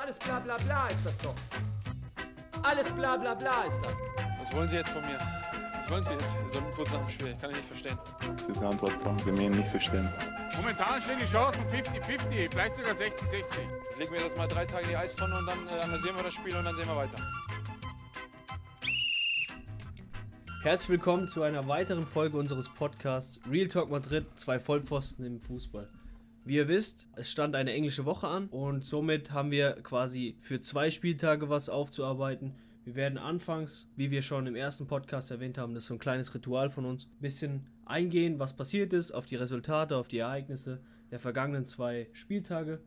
alles bla bla bla ist das doch. Alles bla bla bla ist das. Was wollen Sie jetzt von mir? Was wollen Sie jetzt? So kurz nach dem Spiel. Ich kann ich nicht verstehen. Diese Antwort brauchen Sie mir nicht verstehen. Momentan stehen die Chancen 50-50, vielleicht sogar 60-60. Legen wir das mal drei Tage in die Eistonne und dann äh, analysieren wir das Spiel und dann sehen wir weiter. Herzlich willkommen zu einer weiteren Folge unseres Podcasts Real Talk Madrid, zwei Vollpfosten im Fußball. Wie ihr wisst, es stand eine englische Woche an und somit haben wir quasi für zwei Spieltage was aufzuarbeiten. Wir werden anfangs, wie wir schon im ersten Podcast erwähnt haben, das ist so ein kleines Ritual von uns, ein bisschen eingehen, was passiert ist, auf die Resultate, auf die Ereignisse der vergangenen zwei Spieltage.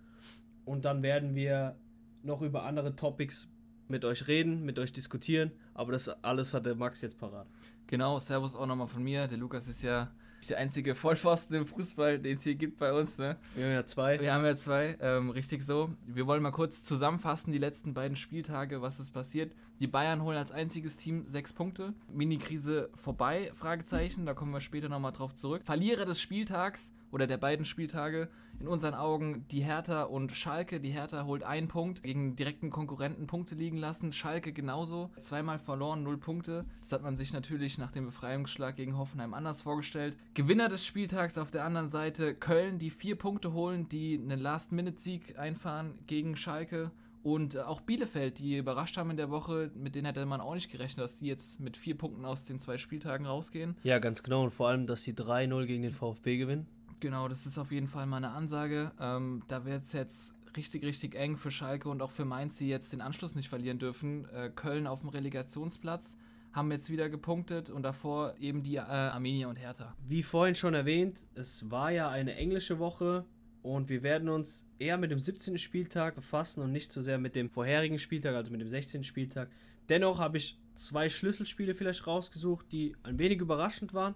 Und dann werden wir noch über andere Topics mit euch reden, mit euch diskutieren. Aber das alles hat der Max jetzt parat. Genau, Servus auch nochmal von mir. Der Lukas ist ja der einzige Vollpfosten im Fußball, den es hier gibt bei uns. Ne? Wir haben ja zwei. Wir haben ja zwei, ähm, richtig so. Wir wollen mal kurz zusammenfassen, die letzten beiden Spieltage, was ist passiert. Die Bayern holen als einziges Team sechs Punkte. Mini-Krise vorbei, Fragezeichen, da kommen wir später nochmal drauf zurück. Verlierer des Spieltags oder der beiden Spieltage, in unseren Augen die Hertha und Schalke. Die Hertha holt einen Punkt, gegen direkten Konkurrenten Punkte liegen lassen. Schalke genauso, zweimal verloren, null Punkte. Das hat man sich natürlich nach dem Befreiungsschlag gegen Hoffenheim anders vorgestellt. Gewinner des Spieltags auf der anderen Seite Köln, die vier Punkte holen, die einen Last-Minute-Sieg einfahren gegen Schalke. Und auch Bielefeld, die überrascht haben in der Woche, mit denen hätte man auch nicht gerechnet, dass die jetzt mit vier Punkten aus den zwei Spieltagen rausgehen. Ja, ganz genau. Und vor allem, dass die 3-0 gegen den VfB gewinnen. Genau, das ist auf jeden Fall mal eine Ansage. Ähm, da wird es jetzt richtig, richtig eng für Schalke und auch für Mainz, die jetzt den Anschluss nicht verlieren dürfen. Äh, Köln auf dem Relegationsplatz haben jetzt wieder gepunktet und davor eben die äh, Armenier und Hertha. Wie vorhin schon erwähnt, es war ja eine englische Woche und wir werden uns eher mit dem 17. Spieltag befassen und nicht so sehr mit dem vorherigen Spieltag, also mit dem 16. Spieltag. Dennoch habe ich zwei Schlüsselspiele vielleicht rausgesucht, die ein wenig überraschend waren.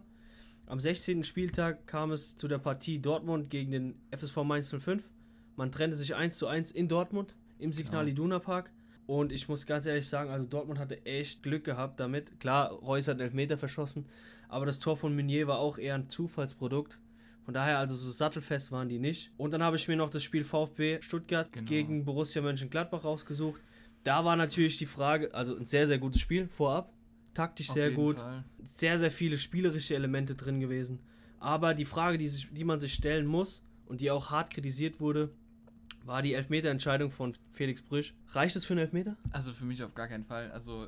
Am 16. Spieltag kam es zu der Partie Dortmund gegen den FSV Mainz 05. Man trennte sich 1 zu 1 in Dortmund im Signal. Iduna Park. Und ich muss ganz ehrlich sagen, also Dortmund hatte echt Glück gehabt damit. Klar, Reus hat einen Elfmeter verschossen, aber das Tor von Meunier war auch eher ein Zufallsprodukt. Von daher, also so sattelfest waren die nicht. Und dann habe ich mir noch das Spiel VfB Stuttgart Genau. gegen Borussia Mönchengladbach rausgesucht. Da war natürlich die Frage, also ein sehr, sehr gutes Spiel vorab. Taktisch Auf sehr gut Fall. sehr, sehr viele spielerische Elemente drin gewesen. Aber die Frage, die, sich, die man sich stellen muss und die auch hart kritisiert wurde, war die Elfmeterentscheidung von Felix Brüsch. Reicht es für einen Elfmeter? Also für mich auf gar keinen Fall. Also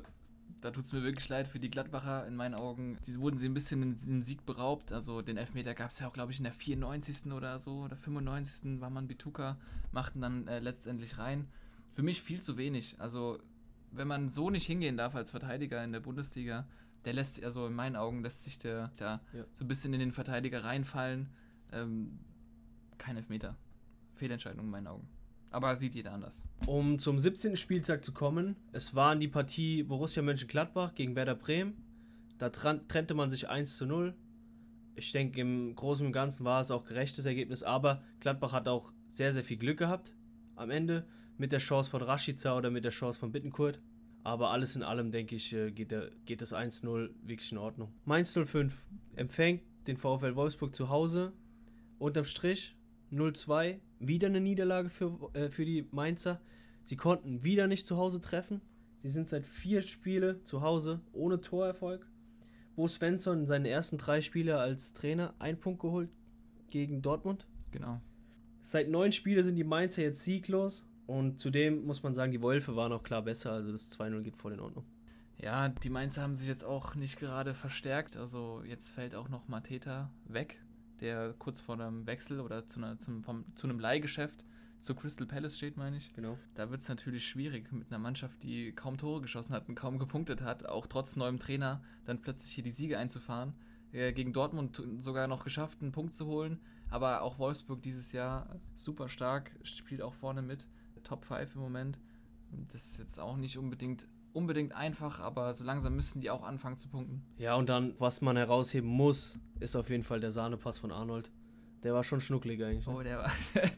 da tut es mir wirklich leid für die Gladbacher in meinen Augen. Die wurden sie ein bisschen den, den Sieg beraubt. Also den Elfmeter gab es ja auch, glaube ich, in der 94. oder so oder 95. war man Bituka, machten dann äh, letztendlich rein. Für mich viel zu wenig. Also wenn man so nicht hingehen darf als Verteidiger in der Bundesliga, der lässt sich, also in meinen Augen lässt sich der da Ja. so ein bisschen in den Verteidiger reinfallen. Ähm, kein Elfmeter. Fehlentscheidung in meinen Augen. Aber sieht jeder anders. Um zum 17. Spieltag zu kommen, es war die Partie Borussia Mönchengladbach gegen Werder Bremen. Da trennte man sich 1 zu 0. Ich denke, im Großen und Ganzen war es auch gerechtes Ergebnis, aber Gladbach hat auch sehr, sehr viel Glück gehabt am Ende mit der Chance von Rashica oder mit der Chance von Bittenkurt. Aber alles in allem, denke ich, äh, geht, der, geht das 1-0 wirklich in Ordnung. Mainz 05 empfängt den VfL Wolfsburg zu Hause. Unterm Strich 0-2. Wieder eine Niederlage für, äh, für die Mainzer. Sie konnten wieder nicht zu Hause treffen. Sie sind seit vier Spiele zu Hause ohne Torerfolg. Bo Svensson in seinen ersten drei Spiele als Trainer einen Punkt geholt gegen Dortmund. Genau. Seit neun Spielen sind die Mainzer jetzt sieglos. Und zudem muss man sagen, die Wölfe waren auch klar besser. Also das 2-0 geht voll in Ordnung. Ja, die Mainzer haben sich jetzt auch nicht gerade verstärkt. Also jetzt fällt auch noch Mateta weg, der kurz vor einem Wechsel oder zu, einer, zum, vom, zu einem Leihgeschäft zu Crystal Palace steht, meine ich. Genau. Da wird es natürlich schwierig mit einer Mannschaft, die kaum Tore geschossen hat und kaum gepunktet hat, auch trotz neuem Trainer, dann plötzlich hier die Siege einzufahren. Äh, Gegen Dortmund sogar noch geschafft, einen Punkt zu holen. Aber auch Wolfsburg dieses Jahr super stark, spielt auch vorne mit. Top 5 im Moment. Das ist jetzt auch nicht unbedingt, unbedingt einfach, aber so langsam müssen die auch anfangen zu punkten. Ja, und dann, was man herausheben muss, ist auf jeden Fall der Sahnepass von Arnold. Der war schon schnucklig eigentlich. Ne? Oh, der war.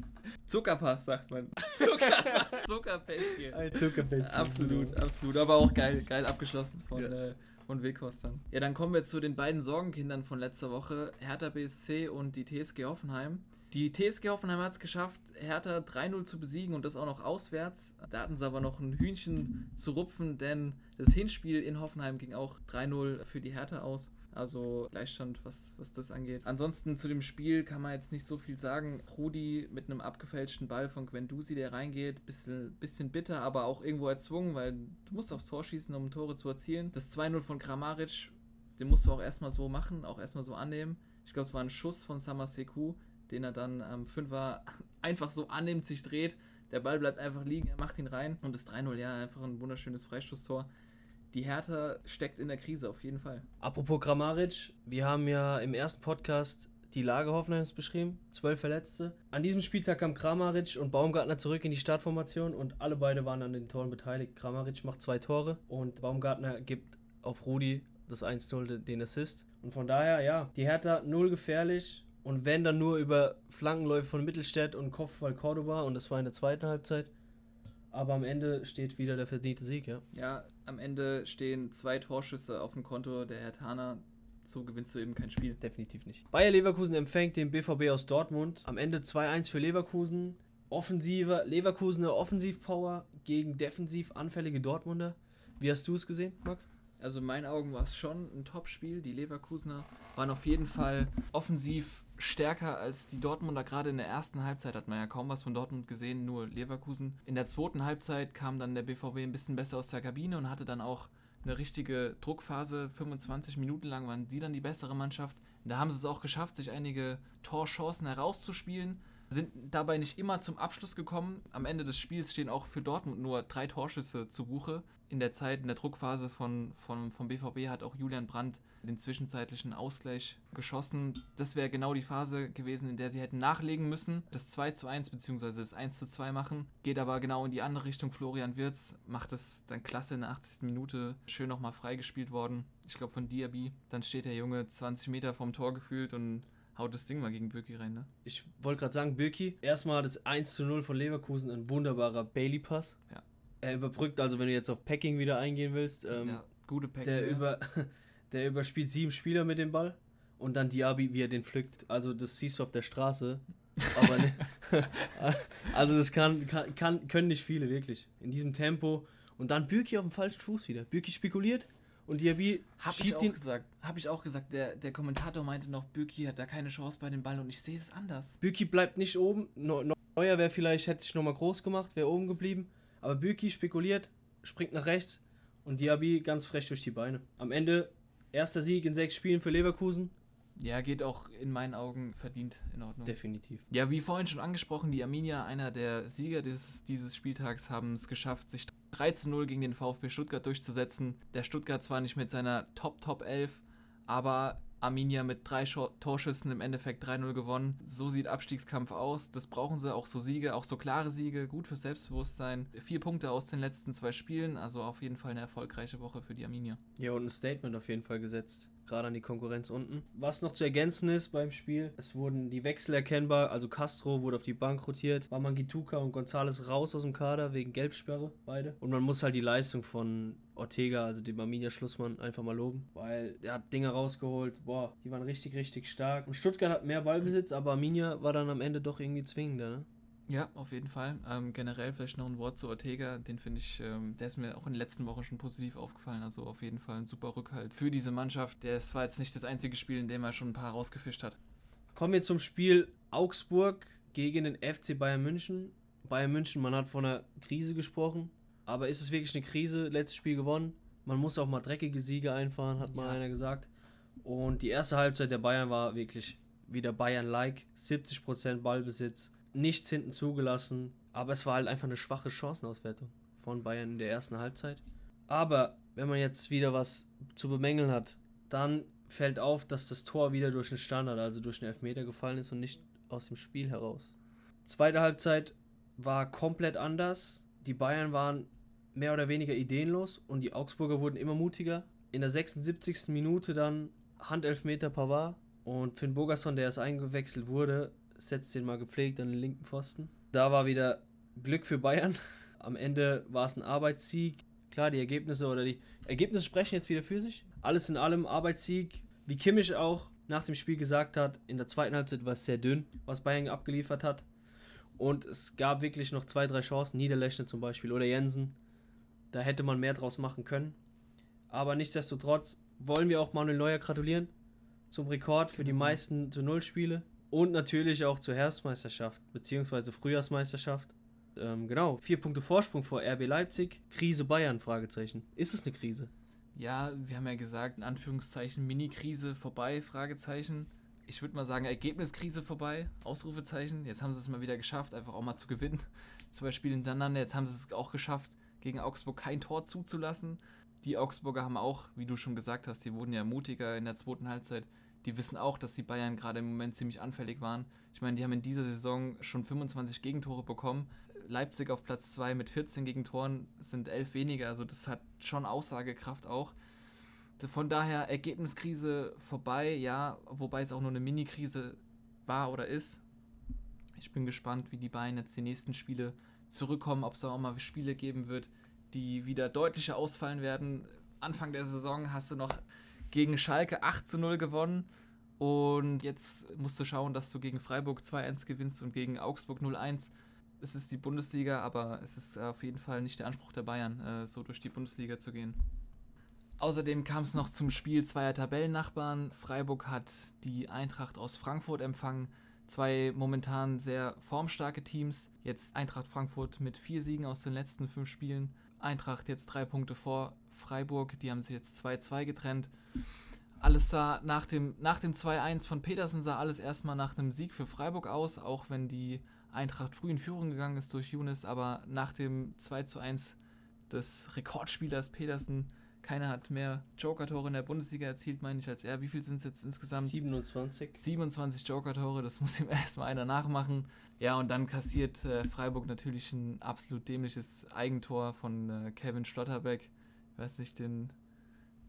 Zuckerpass, sagt man. Zuckerpass. Zuckerpässchen. Ein Zuckerfest. Absolut, absolut. Aber auch geil, geil abgeschlossen von, Ja. äh, von dann. Ja, dann kommen wir zu den beiden Sorgenkindern von letzter Woche. Hertha BSC und die TSG Hoffenheim. Die TSG Hoffenheim hat es geschafft, Hertha 3-0 zu besiegen und das auch noch auswärts. Da hatten sie aber noch ein Hühnchen zu rupfen, denn das Hinspiel in Hoffenheim ging auch 3-0 für die Hertha aus. Also Gleichstand, was, was das angeht. Ansonsten zu dem Spiel kann man jetzt nicht so viel sagen. Rudi mit einem abgefälschten Ball von Gwendusi, der reingeht, bisschen, bisschen bitter, aber auch irgendwo erzwungen, weil du musst aufs Tor schießen, um Tore zu erzielen. Das 2-0 von Kramaric, den musst du auch erstmal so machen, auch erstmal so annehmen. Ich glaube, es war ein Schuss von Samaseku, den er dann am Fünfer einfach so annimmt, sich dreht. Der Ball bleibt einfach liegen, er macht ihn rein und das 3-0, ja, einfach ein wunderschönes Freistoßtor die Hertha steckt in der Krise auf jeden Fall. Apropos Grammaric, wir haben ja im ersten Podcast die Lage Hoffenheims beschrieben. Zwölf Verletzte. An diesem Spieltag kam Kramaric und Baumgartner zurück in die Startformation und alle beide waren an den Toren beteiligt. Kramaric macht zwei Tore und Baumgartner gibt auf Rudi das 1-0 den Assist. Und von daher, ja, die Hertha null gefährlich und wenn dann nur über Flankenläufe von Mittelstädt und Kopfball Cordoba und das war in der zweiten Halbzeit. Aber am Ende steht wieder der verdiente Sieg, ja. Ja, am Ende stehen zwei Torschüsse auf dem Konto der Herr Tana. So gewinnst du eben kein Spiel. Definitiv nicht. Bayer Leverkusen empfängt den BVB aus Dortmund. Am Ende 2-1 für Leverkusen. Offensive, Leverkusener Offensivpower gegen defensiv anfällige Dortmunder. Wie hast du es gesehen, Max? Also in meinen Augen war es schon ein Top-Spiel. Die Leverkusener waren auf jeden Fall offensiv stärker als die Dortmunder. Gerade in der ersten Halbzeit hat man ja kaum was von Dortmund gesehen, nur Leverkusen. In der zweiten Halbzeit kam dann der BVB ein bisschen besser aus der Kabine und hatte dann auch eine richtige Druckphase. 25 Minuten lang waren die dann die bessere Mannschaft. Da haben sie es auch geschafft, sich einige Torchancen herauszuspielen sind dabei nicht immer zum Abschluss gekommen. Am Ende des Spiels stehen auch für Dortmund nur drei Torschüsse zu Buche. In der Zeit, in der Druckphase von, von, vom BVB hat auch Julian Brandt den zwischenzeitlichen Ausgleich geschossen. Das wäre genau die Phase gewesen, in der sie hätten nachlegen müssen, das 2 zu 1 bzw. das 1 zu 2 machen. Geht aber genau in die andere Richtung. Florian Wirz macht das dann klasse in der 80. Minute. Schön nochmal freigespielt worden. Ich glaube von Diaby. Dann steht der Junge 20 Meter vom Tor gefühlt und haut das Ding mal gegen Birki rein, ne? Ich wollte gerade sagen, Birki, erstmal das 1 zu 0 von Leverkusen, ein wunderbarer Bailey-Pass. Ja. Er überbrückt, also wenn du jetzt auf Packing wieder eingehen willst, ähm, ja, gute Packing. Der, über, der überspielt sieben Spieler mit dem Ball und dann Diaby, wie er den pflückt. Also das siehst du auf der Straße. Aber ne, also das kann, kann, kann, können nicht viele, wirklich. In diesem Tempo. Und dann Birki auf dem falschen Fuß wieder. Birki spekuliert, und Diaby hab ich auch gesagt. Habe ich auch gesagt. Der, der Kommentator meinte noch, Büki hat da keine Chance bei dem Ball und ich sehe es anders. Büki bleibt nicht oben. Neuer wäre vielleicht, hätte sich nochmal groß gemacht, wäre oben geblieben. Aber Büki spekuliert, springt nach rechts und Diaby ganz frech durch die Beine. Am Ende erster Sieg in sechs Spielen für Leverkusen. Ja, geht auch in meinen Augen verdient in Ordnung. Definitiv. Ja, wie vorhin schon angesprochen, die Arminia, einer der Sieger dieses, dieses Spieltags, haben es geschafft, sich 3 zu 0 gegen den VfB Stuttgart durchzusetzen. Der Stuttgart zwar nicht mit seiner Top-Top 11, aber Arminia mit drei Torschüssen im Endeffekt 3-0 gewonnen. So sieht Abstiegskampf aus. Das brauchen sie, auch so Siege, auch so klare Siege, gut fürs Selbstbewusstsein. Vier Punkte aus den letzten zwei Spielen, also auf jeden Fall eine erfolgreiche Woche für die Arminia. Ja, und ein Statement auf jeden Fall gesetzt gerade an die Konkurrenz unten. Was noch zu ergänzen ist beim Spiel, es wurden die Wechsel erkennbar, also Castro wurde auf die Bank rotiert, Wamangituka und Gonzales raus aus dem Kader wegen Gelbsperre, beide. Und man muss halt die Leistung von Ortega, also dem Arminia-Schlussmann, einfach mal loben, weil er hat Dinge rausgeholt, boah, die waren richtig, richtig stark. Und Stuttgart hat mehr Ballbesitz, aber Arminia war dann am Ende doch irgendwie zwingender, ne? Ja, auf jeden Fall. Ähm, generell vielleicht noch ein Wort zu Ortega, den finde ich, ähm, der ist mir auch in den letzten Wochen schon positiv aufgefallen. Also auf jeden Fall ein super Rückhalt für diese Mannschaft. Der war jetzt nicht das einzige Spiel, in dem er schon ein paar rausgefischt hat. Kommen wir zum Spiel Augsburg gegen den FC Bayern München. Bayern München, man hat von einer Krise gesprochen, aber ist es wirklich eine Krise? Letztes Spiel gewonnen. Man muss auch mal dreckige Siege einfahren, hat mal ja. einer gesagt. Und die erste Halbzeit der Bayern war wirklich wieder Bayern-like. 70% Ballbesitz, nichts hinten zugelassen, aber es war halt einfach eine schwache Chancenauswertung von Bayern in der ersten Halbzeit. Aber wenn man jetzt wieder was zu bemängeln hat, dann fällt auf, dass das Tor wieder durch den Standard, also durch den Elfmeter gefallen ist und nicht aus dem Spiel heraus. Zweite Halbzeit war komplett anders. Die Bayern waren mehr oder weniger ideenlos und die Augsburger wurden immer mutiger. In der 76. Minute dann Handelfmeter Pavard und Finn Bogerson, der erst eingewechselt wurde, setzt den mal gepflegt an den linken Pfosten. Da war wieder Glück für Bayern. Am Ende war es ein Arbeitssieg. Klar, die Ergebnisse oder die Ergebnisse sprechen jetzt wieder für sich. Alles in allem Arbeitssieg. Wie Kimmich auch nach dem Spiel gesagt hat, in der zweiten Halbzeit war es sehr dünn, was Bayern abgeliefert hat. Und es gab wirklich noch zwei, drei Chancen, Niederlechner zum Beispiel oder Jensen. Da hätte man mehr draus machen können. Aber nichtsdestotrotz wollen wir auch Manuel Neuer gratulieren zum Rekord für die meisten zu Null Spiele und natürlich auch zur Herbstmeisterschaft bzw. Frühjahrsmeisterschaft. Ähm, genau, vier Punkte Vorsprung vor RB Leipzig. Krise Bayern? Fragezeichen. Ist es eine Krise? Ja, wir haben ja gesagt, in Anführungszeichen Mini-Krise vorbei, Fragezeichen. Ich würde mal sagen, Ergebniskrise vorbei, Ausrufezeichen. Jetzt haben sie es mal wieder geschafft, einfach auch mal zu gewinnen. Zwei Spiele hintereinander. Jetzt haben sie es auch geschafft, gegen Augsburg kein Tor zuzulassen. Die Augsburger haben auch, wie du schon gesagt hast, die wurden ja mutiger in der zweiten Halbzeit. Die wissen auch, dass die Bayern gerade im Moment ziemlich anfällig waren. Ich meine, die haben in dieser Saison schon 25 Gegentore bekommen. Leipzig auf Platz 2 mit 14 Gegentoren sind 11 weniger. Also das hat schon Aussagekraft auch. Von daher Ergebniskrise vorbei, ja, wobei es auch nur eine Mini-Krise war oder ist. Ich bin gespannt, wie die Bayern jetzt die nächsten Spiele zurückkommen, ob es auch mal Spiele geben wird, die wieder deutlicher ausfallen werden. Anfang der Saison hast du noch gegen Schalke 8 zu 0 gewonnen. Und jetzt musst du schauen, dass du gegen Freiburg 2-1 gewinnst und gegen Augsburg 0-1. Es ist die Bundesliga, aber es ist auf jeden Fall nicht der Anspruch der Bayern, äh, so durch die Bundesliga zu gehen. Außerdem kam es noch zum Spiel zweier Tabellennachbarn. Freiburg hat die Eintracht aus Frankfurt empfangen. Zwei momentan sehr formstarke Teams. Jetzt Eintracht Frankfurt mit vier Siegen aus den letzten fünf Spielen. Eintracht jetzt drei Punkte vor Freiburg. Die haben sich jetzt 2-2 getrennt. Alles sah nach dem, nach dem 2-1 von Petersen sah alles erstmal nach einem Sieg für Freiburg aus, auch wenn die Eintracht früh in Führung gegangen ist durch Younes, aber nach dem 2-1 des Rekordspielers Petersen, keiner hat mehr Joker-Tore in der Bundesliga erzielt, meine ich, als er. Wie viel sind es jetzt insgesamt? 27. 27 Joker-Tore, das muss ihm erstmal einer nachmachen. Ja, und dann kassiert äh, Freiburg natürlich ein absolut dämliches Eigentor von äh, Kevin Schlotterbeck. Weiß nicht, den,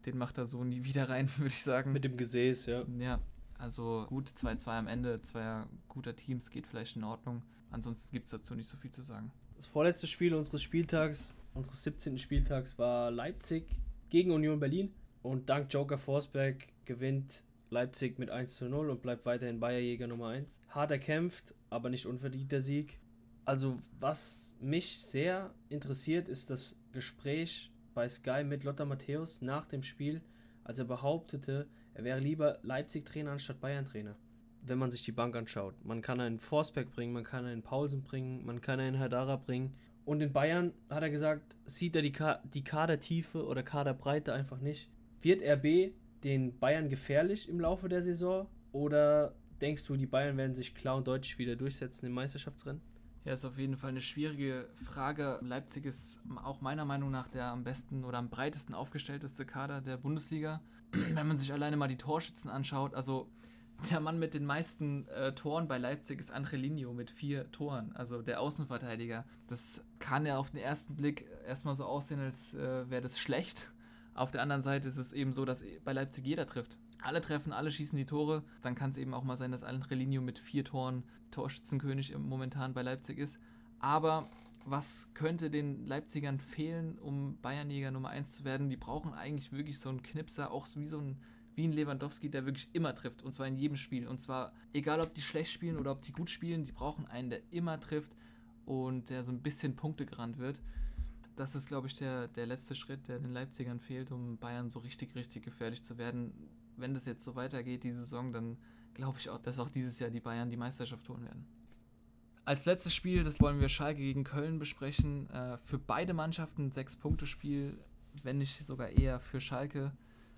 den macht er so nie wieder rein, würde ich sagen. Mit dem Gesäß, ja. Ja, also gut, 2-2 am Ende, zweier guter Teams, geht vielleicht in Ordnung. Ansonsten gibt es dazu nicht so viel zu sagen. Das vorletzte Spiel unseres Spieltags, unseres 17. Spieltags, war Leipzig gegen Union Berlin. Und dank Joker Forsberg gewinnt Leipzig mit 1 zu 0 und bleibt weiterhin Bayerjäger Nummer 1. Hart erkämpft, aber nicht unverdient der Sieg. Also, was mich sehr interessiert, ist das Gespräch bei Sky mit Lothar Matthäus nach dem Spiel, als er behauptete, er wäre lieber Leipzig-Trainer anstatt Bayern-Trainer. Wenn man sich die Bank anschaut. Man kann einen Forsberg bringen, man kann einen Paulsen bringen, man kann einen Herdara bringen. Und in Bayern hat er gesagt, sieht er die, Ka die Kadertiefe oder Kaderbreite einfach nicht. Wird RB den Bayern gefährlich im Laufe der Saison? Oder denkst du, die Bayern werden sich klar und deutlich wieder durchsetzen im Meisterschaftsrennen? Ja, ist auf jeden Fall eine schwierige Frage. Leipzig ist auch meiner Meinung nach der am besten oder am breitesten aufgestellteste Kader der Bundesliga. Wenn man sich alleine mal die Torschützen anschaut, also der Mann mit den meisten äh, Toren bei Leipzig ist Angelino mit vier Toren, also der Außenverteidiger. Das kann ja auf den ersten Blick erstmal so aussehen, als äh, wäre das schlecht. Auf der anderen Seite ist es eben so, dass bei Leipzig jeder trifft. Alle treffen, alle schießen die Tore. Dann kann es eben auch mal sein, dass Angelino mit vier Toren Torschützenkönig momentan bei Leipzig ist. Aber was könnte den Leipzigern fehlen, um Bayernjäger Nummer 1 zu werden? Die brauchen eigentlich wirklich so einen Knipser, auch wie so ein wie ein Lewandowski, der wirklich immer trifft. Und zwar in jedem Spiel. Und zwar, egal ob die schlecht spielen oder ob die gut spielen, die brauchen einen, der immer trifft und der so ein bisschen Punkte gerannt wird. Das ist, glaube ich, der, der letzte Schritt, der den Leipzigern fehlt, um Bayern so richtig, richtig gefährlich zu werden. Wenn das jetzt so weitergeht, die Saison, dann glaube ich auch, dass auch dieses Jahr die Bayern die Meisterschaft holen werden. Als letztes Spiel, das wollen wir Schalke gegen Köln besprechen. Äh, für beide Mannschaften ein Sechs-Punkte-Spiel, wenn nicht sogar eher für Schalke.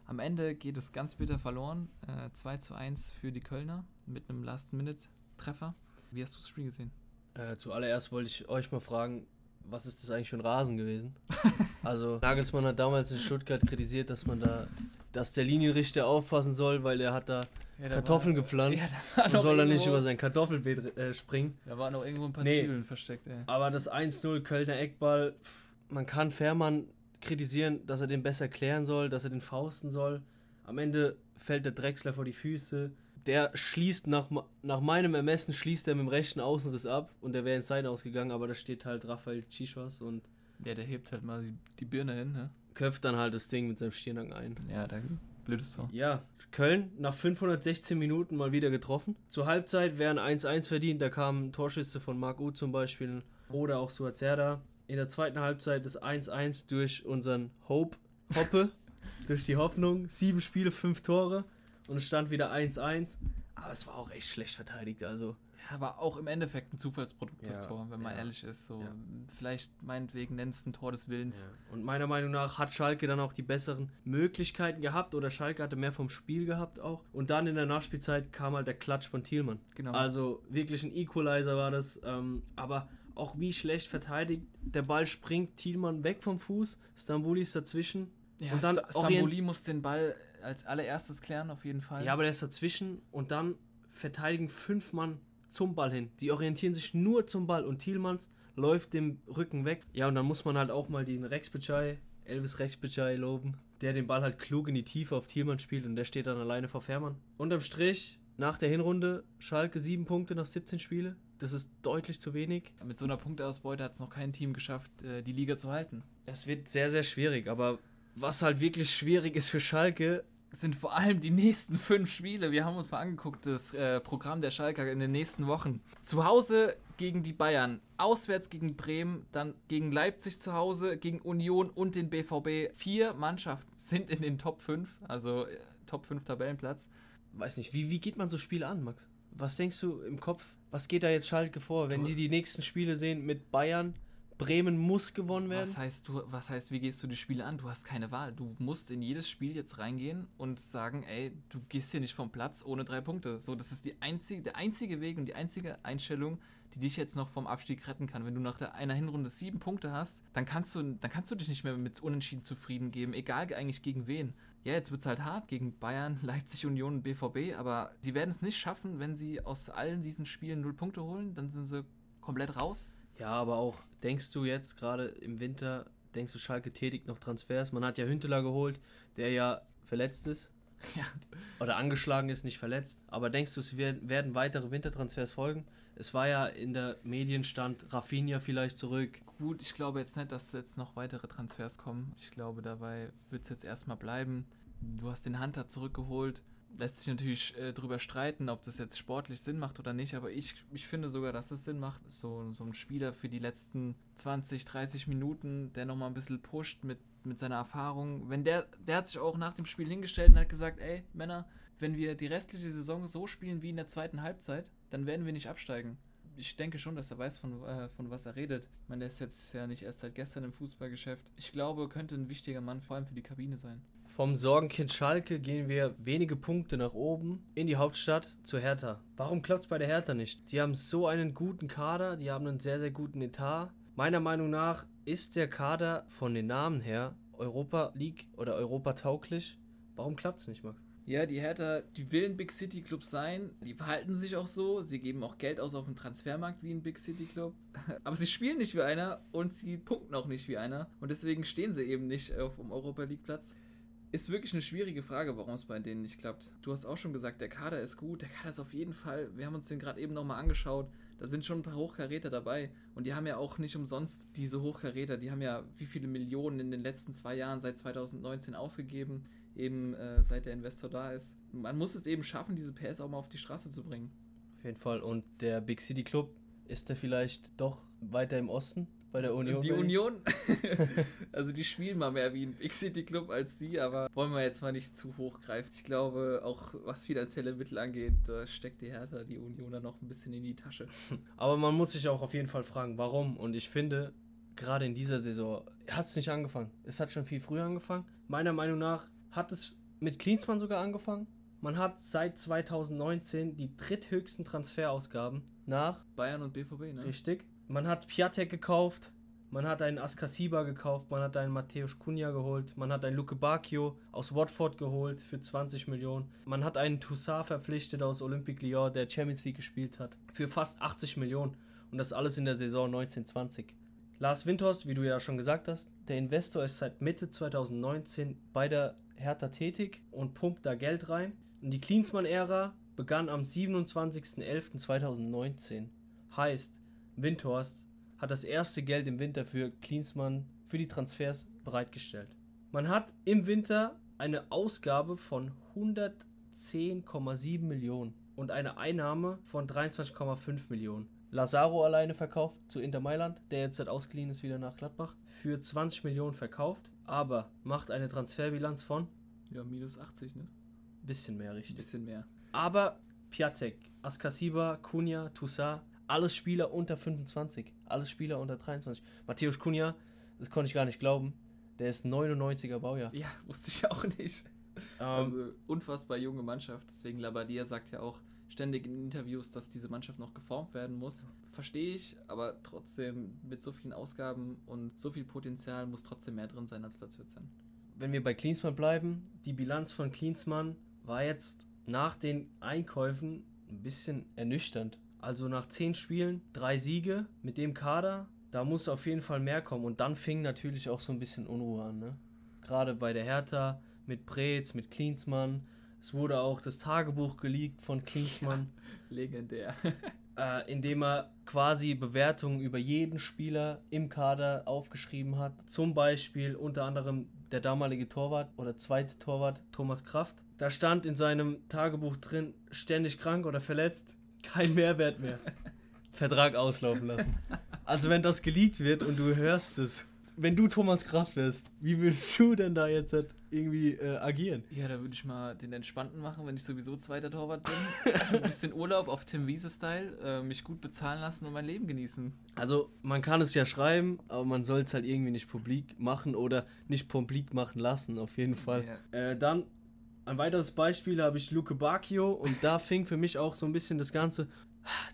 Am Ende geht es ganz bitter verloren. Äh, 2 zu 1 für die Kölner mit einem Last-Minute-Treffer. Wie hast du das Spiel gesehen? Äh, zuallererst wollte ich euch mal fragen, was ist das eigentlich für ein Rasen gewesen? also Nagelsmann hat damals in Stuttgart kritisiert, dass man da, dass der Linienrichter aufpassen soll, weil er hat da Ja, Kartoffeln war- gepflanzt Ja, und soll dann nicht über sein Kartoffelbeet äh, springen. Da waren noch irgendwo ein paar Nee. Zwiebeln versteckt, ey. Aber das 1-0 Kölner Eckball, pff, man kann Fährmann kritisieren, dass er den besser klären soll, dass er den fausten soll. Am Ende fällt der Drechsler vor die Füße. Der schließt nach, nach meinem Ermessen schließt er mit dem rechten Außenriss ab und der wäre ins Seite ausgegangen, aber da steht halt Rafael Chichos und Ja, der hebt halt mal die, die Birne hin, ne? köpft dann halt das Ding mit seinem Stirnhaken ein. Ja, da blödes Tor. Ja, Köln nach 516 Minuten mal wieder getroffen. Zur Halbzeit wären 1-1 verdient, da kamen Torschüsse von Marc Uth zum Beispiel oder auch Suazerda. In der zweiten Halbzeit das 1-1 durch unseren Hope, Hoppe, durch die Hoffnung. Sieben Spiele, fünf Tore und es stand wieder 1-1. Aber es war auch echt schlecht verteidigt, also war auch im Endeffekt ein Zufallsprodukt, das Ja, Tor, wenn man ja, ehrlich ist. So, ja. Vielleicht meinetwegen nennst du ein Tor des Willens. Und meiner Meinung nach hat Schalke dann auch die besseren Möglichkeiten gehabt oder Schalke hatte mehr vom Spiel gehabt auch. Und dann in der Nachspielzeit kam halt der Klatsch von Thielmann. Genau. Also wirklich ein Equalizer war das. Ähm, aber auch wie schlecht verteidigt. Der Ball springt Thielmann weg vom Fuß. Stambuli ist dazwischen. ja, und dann Sta- Stamboli muss den Ball als allererstes klären, auf jeden Fall. Ja, aber der ist dazwischen und dann verteidigen fünf Mann zum Ball hin. Die orientieren sich nur zum Ball und Thielmanns läuft dem Rücken weg. Ja, und dann muss man halt auch mal den Rex Bitschei, Elvis Rex Bitschei loben, der den Ball halt klug in die Tiefe auf Thielmann spielt und der steht dann alleine vor Fährmann. Unterm Strich, nach der Hinrunde, Schalke sieben Punkte nach 17 Spiele. Das ist deutlich zu wenig. Mit so einer Punkteausbeute hat es noch kein Team geschafft, äh, die Liga zu halten. Es wird sehr, sehr schwierig, aber was halt wirklich schwierig ist für Schalke, sind vor allem die nächsten fünf Spiele. Wir haben uns mal angeguckt, das äh, Programm der Schalker in den nächsten Wochen. Zu Hause gegen die Bayern, auswärts gegen Bremen, dann gegen Leipzig zu Hause, gegen Union und den BVB. Vier Mannschaften sind in den Top 5, also äh, Top 5 Tabellenplatz. weiß nicht, wie, wie geht man so Spiele an, Max? Was denkst du im Kopf? Was geht da jetzt Schalke vor, wenn die die nächsten Spiele sehen mit Bayern? Bremen muss gewonnen werden. Was heißt, du, was heißt, wie gehst du die Spiele an? Du hast keine Wahl. Du musst in jedes Spiel jetzt reingehen und sagen, ey, du gehst hier nicht vom Platz ohne drei Punkte. So, das ist die einzige, der einzige Weg und die einzige Einstellung, die dich jetzt noch vom Abstieg retten kann. Wenn du nach der, einer Hinrunde sieben Punkte hast, dann kannst du, dann kannst du dich nicht mehr mit Unentschieden zufrieden geben, egal eigentlich gegen wen. Ja, jetzt wird es halt hart gegen Bayern, Leipzig, Union und BVB, aber sie werden es nicht schaffen, wenn sie aus allen diesen Spielen null Punkte holen, dann sind sie komplett raus. Ja, aber auch, denkst du jetzt gerade im Winter, denkst du, Schalke tätigt noch Transfers? Man hat ja Hünteler geholt, der ja verletzt ist. Ja. Oder angeschlagen ist, nicht verletzt. Aber denkst du, es werden, weitere Wintertransfers folgen? Es war ja in der Medienstand Rafinha vielleicht zurück. Gut, ich glaube jetzt nicht, dass jetzt noch weitere Transfers kommen. Ich glaube, dabei wird es jetzt erstmal bleiben. Du hast den Hunter zurückgeholt. Lässt sich natürlich äh, drüber streiten, ob das jetzt sportlich Sinn macht oder nicht, aber ich, ich finde sogar, dass es Sinn macht. So, so ein Spieler für die letzten 20, 30 Minuten, der nochmal ein bisschen pusht mit, mit seiner Erfahrung. Wenn der, der hat sich auch nach dem Spiel hingestellt und hat gesagt, ey, Männer, wenn wir die restliche Saison so spielen wie in der zweiten Halbzeit, dann werden wir nicht absteigen. Ich denke schon, dass er weiß, von, äh, von was er redet. Ich meine, der ist jetzt ja nicht erst seit gestern im Fußballgeschäft. Ich glaube, könnte ein wichtiger Mann vor allem für die Kabine sein. Vom Sorgenkind Schalke gehen wir wenige Punkte nach oben in die Hauptstadt zu Hertha. Warum klappt es bei der Hertha nicht? Die haben so einen guten Kader, die haben einen sehr, sehr guten Etat. Meiner Meinung nach ist der Kader von den Namen her Europa League oder Europa tauglich. Warum klappt es nicht, Max? Ja, die Hertha, die will ein Big City Club sein. Die verhalten sich auch so. Sie geben auch Geld aus auf dem Transfermarkt wie ein Big City Club. Aber sie spielen nicht wie einer und sie punkten auch nicht wie einer. Und deswegen stehen sie eben nicht auf dem Europa League Platz. Ist wirklich eine schwierige Frage, warum es bei denen nicht klappt. Du hast auch schon gesagt, der Kader ist gut. Der Kader ist auf jeden Fall, wir haben uns den gerade eben nochmal angeschaut. Da sind schon ein paar Hochkaräter dabei. Und die haben ja auch nicht umsonst diese Hochkaräter. Die haben ja wie viele Millionen in den letzten zwei Jahren seit 2019 ausgegeben. Eben äh, seit der Investor da ist. Man muss es eben schaffen, diese PS auch mal auf die Straße zu bringen. Auf jeden Fall. Und der Big City Club, ist der vielleicht doch weiter im Osten bei der Union? Die? Union, also die spielen mal mehr wie ein Big City Club als die, aber wollen wir jetzt mal nicht zu hoch greifen. Ich glaube, auch was finanzielle Mittel angeht, da steckt die Hertha, die Unioner noch ein bisschen in die Tasche. Aber man muss sich auch auf jeden Fall fragen, warum. Und ich finde, gerade in dieser Saison hat es nicht angefangen. Es hat schon viel früher angefangen. Meiner Meinung nach hat es mit Klinsmann sogar angefangen. Man hat seit 2019 die dritthöchsten Transferausgaben nach, Bayern und BVB, ne? richtig. Man hat Piatek gekauft, man hat einen Askasiba gekauft, man hat einen Mateusz Cunha geholt, man hat einen Luke Bacchio aus Watford geholt für 20 Millionen. Man hat einen Toussaint verpflichtet aus Olympique Lyon, der Champions League gespielt hat, für fast 80 Millionen. Und das alles in der Saison 1920. Lars Windhorst, wie du ja schon gesagt hast, der Investor ist seit Mitte 2019 bei der Hertha tätig und pumpt da Geld rein. Und die Klinsmann-Ära begann am 27.11.2019. Heißt, Windhorst hat das erste Geld im Winter für Klinsmann für die Transfers bereitgestellt. Man hat im Winter eine Ausgabe von 110,7 Millionen und eine Einnahme von 23,5 Millionen. Lazaro alleine verkauft zu Inter Mailand, der jetzt seit ausgeliehen ist wieder nach Gladbach, für 20 Millionen verkauft, aber macht eine Transferbilanz von Ja, minus 80, ne? bisschen mehr richtig. bisschen mehr. Aber Piatek, Askasiba, Cunha, Toussaint, alles Spieler unter 25, alles Spieler unter 23. Matthäus Cunha, das konnte ich gar nicht glauben, der ist 99er Baujahr. Ja, wusste ich auch nicht. Ähm, Also unfassbar junge Mannschaft. Deswegen Labadia sagt ja auch ständig in Interviews, dass diese Mannschaft noch geformt werden muss. Verstehe ich, aber trotzdem mit so vielen Ausgaben und so viel Potenzial muss trotzdem mehr drin sein als Platz 14. wenn wir bei Klinsmann bleiben, die Bilanz von Klinsmann war jetzt nach den Einkäufen ein bisschen ernüchternd. Also nach 10 Spielen, drei Siege mit dem Kader, da muss auf jeden Fall mehr kommen. Und dann fing natürlich auch so ein bisschen Unruhe an. Ne? Gerade bei der Hertha mit Preetz, mit Klinsmann. Es wurde auch das Tagebuch geleakt von Klinsmann. Legendär. äh, indem er quasi Bewertungen über jeden Spieler im Kader aufgeschrieben hat. Zum Beispiel unter anderem der damalige Torwart oder zweite Torwart Thomas Kraft. Da stand in seinem Tagebuch drin, ständig krank oder verletzt, kein Mehrwert mehr. Vertrag auslaufen lassen. Also wenn das geleakt wird und du hörst es, wenn du Thomas Kraft wärst, wie würdest du denn da jetzt halt irgendwie äh, agieren? Ja, da würde ich mal den Entspannten machen, wenn ich sowieso zweiter Torwart bin. Ein bisschen Urlaub auf Tim Wiese-Style, äh, mich gut bezahlen lassen und mein Leben genießen. Also, man kann es ja schreiben, aber man soll es halt irgendwie nicht publik machen oder nicht publik machen lassen, auf jeden Fall. Ja. Äh, dann ein weiteres Beispiel habe ich Luke Bacchio und da fing für mich auch so ein bisschen das ganze,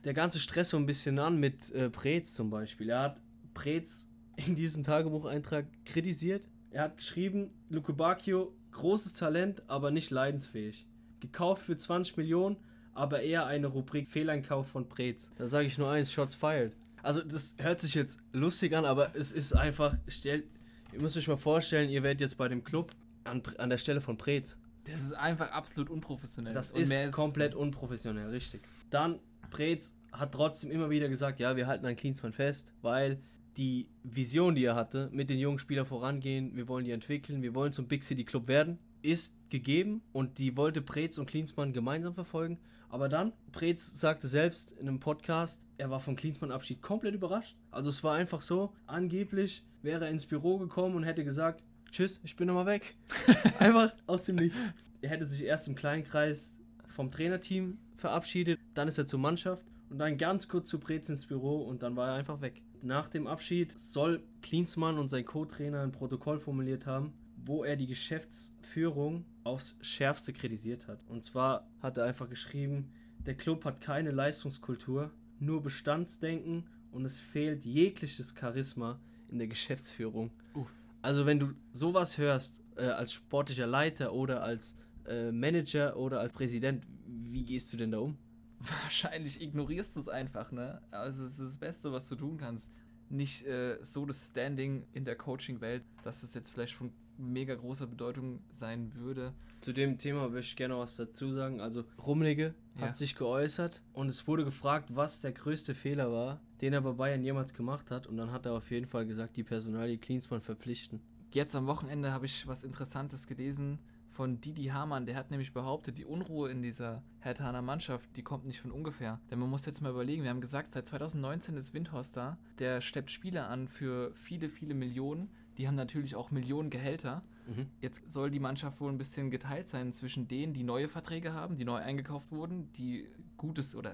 der ganze Stress so ein bisschen an mit äh, Preetz zum Beispiel. Er hat Preetz in diesem Tagebucheintrag kritisiert. Er hat geschrieben, Luke Bacchio, großes Talent, aber nicht leidensfähig. Gekauft für 20 Millionen, aber eher eine Rubrik Fehleinkauf von Preetz. Da sage ich nur eins, Shots fired. Also das hört sich jetzt lustig an, aber es ist einfach, stellt, ihr müsst euch mal vorstellen, ihr werdet jetzt bei dem Club an, an der Stelle von Preetz. Das ist einfach absolut unprofessionell. Das ist mehr komplett unprofessionell, richtig. Dann, Preetz hat trotzdem immer wieder gesagt, ja, wir halten an Klinsmann fest, weil die Vision, die er hatte, mit den jungen Spielern vorangehen, wir wollen die entwickeln, wir wollen zum Big City Club werden, ist gegeben und die wollte Preetz und Klinsmann gemeinsam verfolgen. Aber dann, Preetz sagte selbst in einem Podcast, er war vom Klinsmann-Abschied komplett überrascht. Also es war einfach so, angeblich wäre er ins Büro gekommen und hätte gesagt, tschüss, ich bin nochmal weg. einfach aus dem Nichts. Er hätte sich erst im kleinen Kreis vom Trainerteam verabschiedet, dann ist er zur Mannschaft und dann ganz kurz zu Preetz ins Büro und dann war er einfach weg. Nach dem Abschied soll Klinsmann und sein Co-Trainer ein Protokoll formuliert haben, wo er die Geschäftsführung aufs Schärfste kritisiert hat. Und zwar hat er einfach geschrieben, der Club hat keine Leistungskultur, nur Bestandsdenken und es fehlt jegliches Charisma in der Geschäftsführung. Uff. Also wenn du sowas hörst äh, als sportlicher Leiter oder als äh, Manager oder als Präsident, wie gehst du denn da um? Wahrscheinlich ignorierst du es einfach, ne? Also es ist das Beste, was du tun kannst. Nicht äh, so das Standing in der Coaching-Welt, dass es jetzt vielleicht von mega großer Bedeutung sein würde. Zu dem Thema möchte ich gerne noch was dazu sagen. Also Rummenigge Ja. hat sich geäußert und es wurde gefragt, was der größte Fehler war, den er bei Bayern jemals gemacht hat. Und dann hat er auf jeden Fall gesagt, die Personalie Klinsmann verpflichten. Jetzt am Wochenende habe ich was Interessantes gelesen von Didi Hamann. Der hat nämlich behauptet, die Unruhe in dieser Herthaner Mannschaft, die kommt nicht von ungefähr. Denn man muss jetzt mal überlegen, wir haben gesagt, seit 2019 ist Windhorst da. Der schleppt Spieler an für viele, viele Millionen. Die haben natürlich auch Millionen Gehälter. Mhm. Jetzt soll die Mannschaft wohl ein bisschen geteilt sein zwischen denen, die neue Verträge haben, die neu eingekauft wurden, die gutes oder